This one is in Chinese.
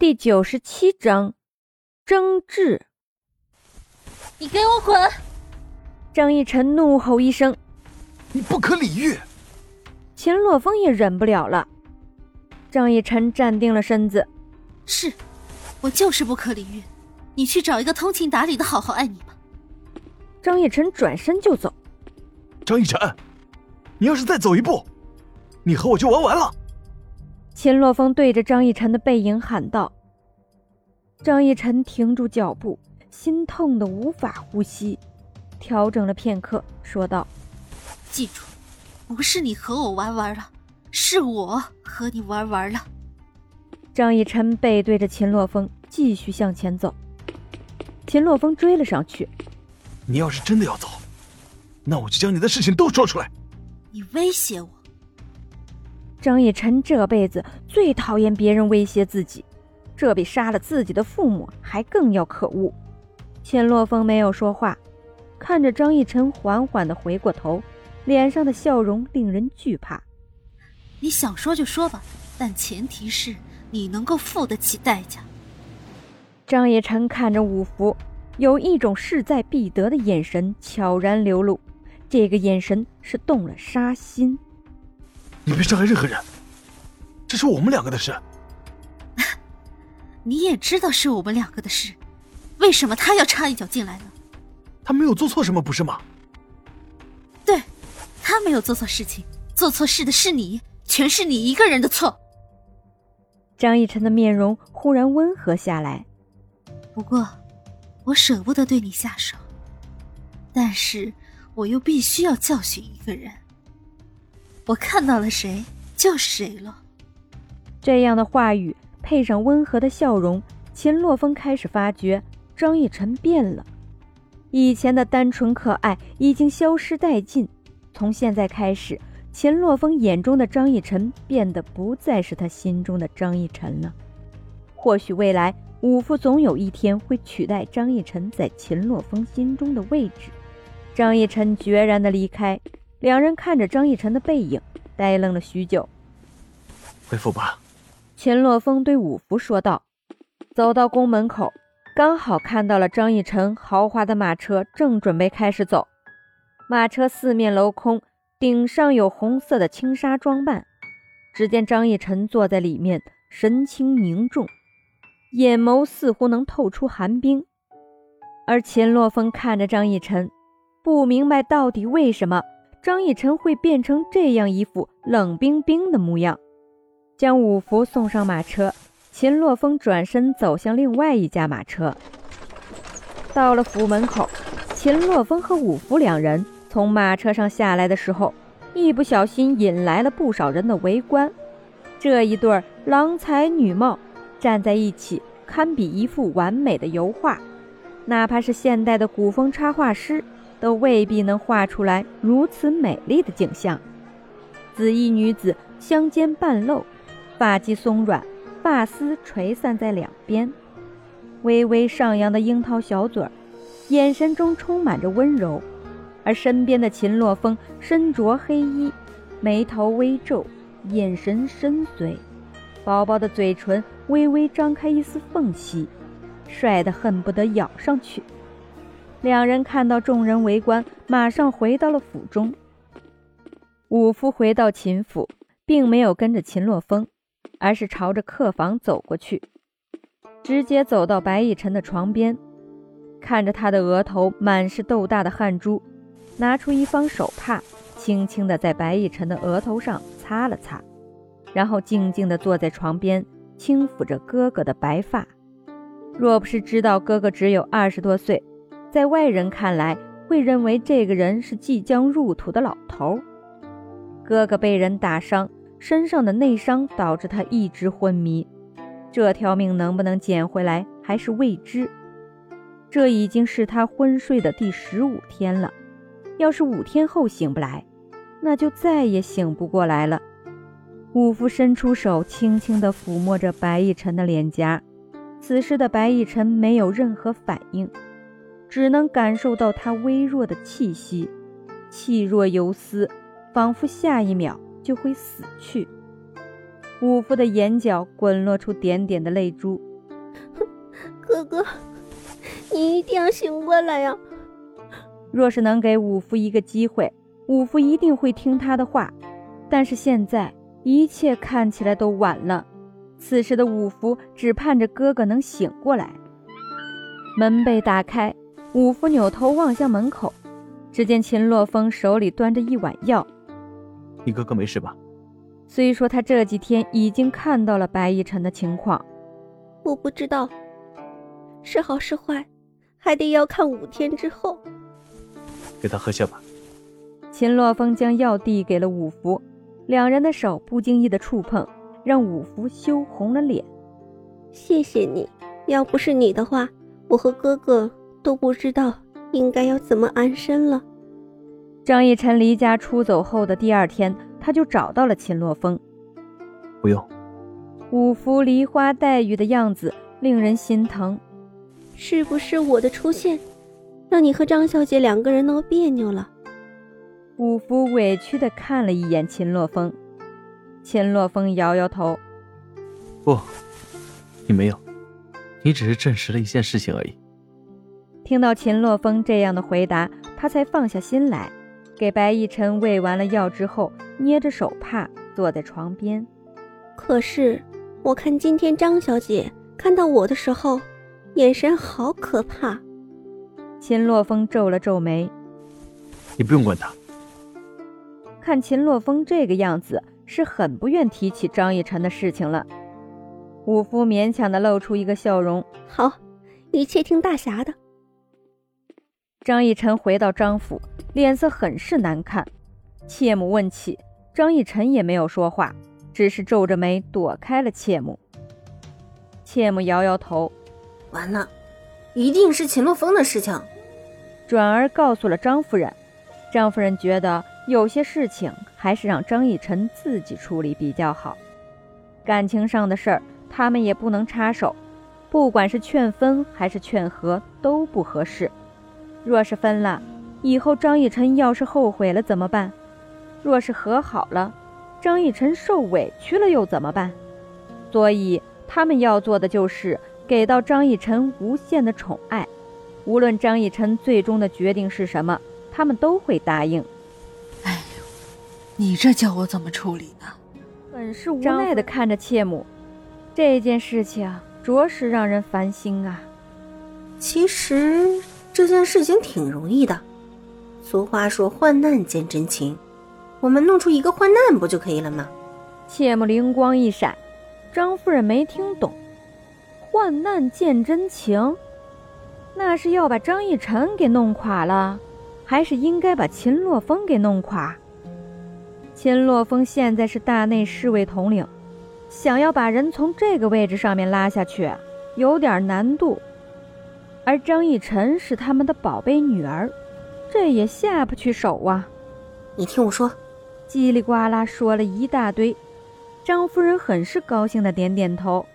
第九十七章，争执。你给我滚！张逸晨怒吼一声：“你不可理喻！”秦洛风也忍不了了。张逸晨站定了身子：“是，我就是不可理喻。你去找一个通情达理的好好爱你吧。”张逸晨转身就走。张逸晨，你要是再走一步，你和我就玩完了。秦洛风对着张逸晨的背影喊道：“张逸晨，停住脚步，心痛的无法呼吸，调整了片刻，说道：‘记住，不是你和我玩玩了，是我和你玩玩了。’”张逸晨背对着秦洛风，继续向前走。秦洛风追了上去：“你要是真的要走，那我就将你的事情都说出来。”你威胁我。张逸晨这辈子最讨厌别人威胁自己，这比杀了自己的父母还更要可恶。钱洛风没有说话，看着张逸晨缓缓地回过头，脸上的笑容令人惧怕。你想说就说吧，但前提是你能够付得起代价。张逸晨看着五福，有一种势在必得的眼神悄然流露，这个眼神是动了杀心。你别伤害任何人，这是我们两个的事。你也知道是我们两个的事，为什么他要插一脚进来呢？他没有做错什么，不是吗？对，他没有做错事情，做错事的是你，全是你一个人的错。张逸晨的面容忽然温和下来。不过，我舍不得对你下手，但是我又必须要教训一个人。我看到了谁，就是谁了。这样的话语配上温和的笑容，秦洛风开始发觉张逸晨变了。以前的单纯可爱已经消失殆尽。从现在开始，秦洛风眼中的张逸晨变得不再是他心中的张逸晨了。或许未来五福总有一天会取代张逸晨在秦洛风心中的位置。张逸晨决然的离开。两人看着张逸晨的背影，呆愣了许久。回府吧，秦洛风对五福说道。走到宫门口，刚好看到了张逸晨豪华的马车正准备开始走。马车四面镂空，顶上有红色的轻纱装扮。只见张逸晨坐在里面，神情凝重，眼眸似乎能透出寒冰。而秦洛风看着张逸晨，不明白到底为什么。张逸晨会变成这样一副冷冰冰的模样，将五福送上马车。秦洛风转身走向另外一架马车。到了府门口，秦洛风和五福两人从马车上下来的时候，一不小心引来了不少人的围观。这一对郎才女貌站在一起，堪比一幅完美的油画，哪怕是现代的古风插画师。都未必能画出来如此美丽的景象。紫衣女子香肩半露，发髻松软，发丝垂散在两边，微微上扬的樱桃小嘴儿，眼神中充满着温柔。而身边的秦洛风身着黑衣，眉头微皱，眼神深邃，薄薄的嘴唇微微张开一丝缝隙，帅得恨不得咬上去。两人看到众人围观，马上回到了府中。五夫回到秦府，并没有跟着秦洛风，而是朝着客房走过去，直接走到白逸晨的床边，看着他的额头满是豆大的汗珠，拿出一方手帕，轻轻地在白逸晨的额头上擦了擦，然后静静地坐在床边，轻抚着哥哥的白发。若不是知道哥哥只有二十多岁，在外人看来，会认为这个人是即将入土的老头。哥哥被人打伤，身上的内伤导致他一直昏迷。这条命能不能捡回来，还是未知。这已经是他昏睡的第十五天了。要是五天后醒不来，那就再也醒不过来了。五福伸出手，轻轻地抚摸着白逸晨的脸颊。此时的白逸晨没有任何反应。只能感受到他微弱的气息，气若游丝，仿佛下一秒就会死去。五福的眼角滚落出点点的泪珠，哥哥，你一定要醒过来呀！若是能给五福一个机会，五福一定会听他的话。但是现在一切看起来都晚了。此时的五福只盼着哥哥能醒过来。门被打开，五福扭头望向门口，只见秦洛风手里端着一碗药。你哥哥没事吧？虽说他这几天已经看到了白逸晨的情况，我不知道是好是坏，还得要看五天之后。给他喝下吧。秦洛风将药递给了五福，两人的手不经意的触碰，让五福羞红了脸。谢谢你，要不是你的话，我和哥哥都不知道应该要怎么安身了。张逸晨离家出走后的第二天。他就找到了秦洛风。不用。五福梨花带雨的样子令人心疼。是不是我的出现，让你和张小姐两个人闹别扭了？五福委屈地看了一眼秦洛风。秦洛风摇摇头：“不，你没有，你只是证实了一件事情而已。”听到秦洛风这样的回答，他才放下心来。给白逸晨喂完了药之后，捏着手帕坐在床边。可是我看今天张小姐看到我的时候，眼神好可怕。秦洛风皱了皱眉：“你不用管他。”看秦洛风这个样子，是很不愿提起张逸晨的事情了。武夫勉强的露出一个笑容：“好，一切听大侠的。”张逸晨回到张府。脸色很是难看，妾母问起，张逸晨也没有说话，只是皱着眉躲开了妾母。妾母摇摇头，完了，一定是秦洛风的事情。转而告诉了张夫人，张夫人觉得有些事情还是让张逸晨自己处理比较好，感情上的事儿他们也不能插手，不管是劝分还是劝和都不合适，若是分了。以后张逸晨要是后悔了怎么办？若是和好了，张逸晨受委屈了又怎么办？所以他们要做的就是给到张逸晨无限的宠爱，无论张逸晨最终的决定是什么，他们都会答应。哎呦，你这叫我怎么处理呢？很是无奈的看着妾母，这件事情着实让人烦心啊。其实这件事情挺容易的。俗话说“患难见真情”，我们弄出一个患难不就可以了吗？切莫灵光一闪，张夫人没听懂，“患难见真情”，那是要把张逸晨给弄垮了，还是应该把秦洛风给弄垮？秦洛风现在是大内侍卫统领，想要把人从这个位置上面拉下去，有点难度。而张逸晨是他们的宝贝女儿。这也下不去手啊！你听我说，叽里呱啦说了一大堆，张夫人很是高兴的点点头。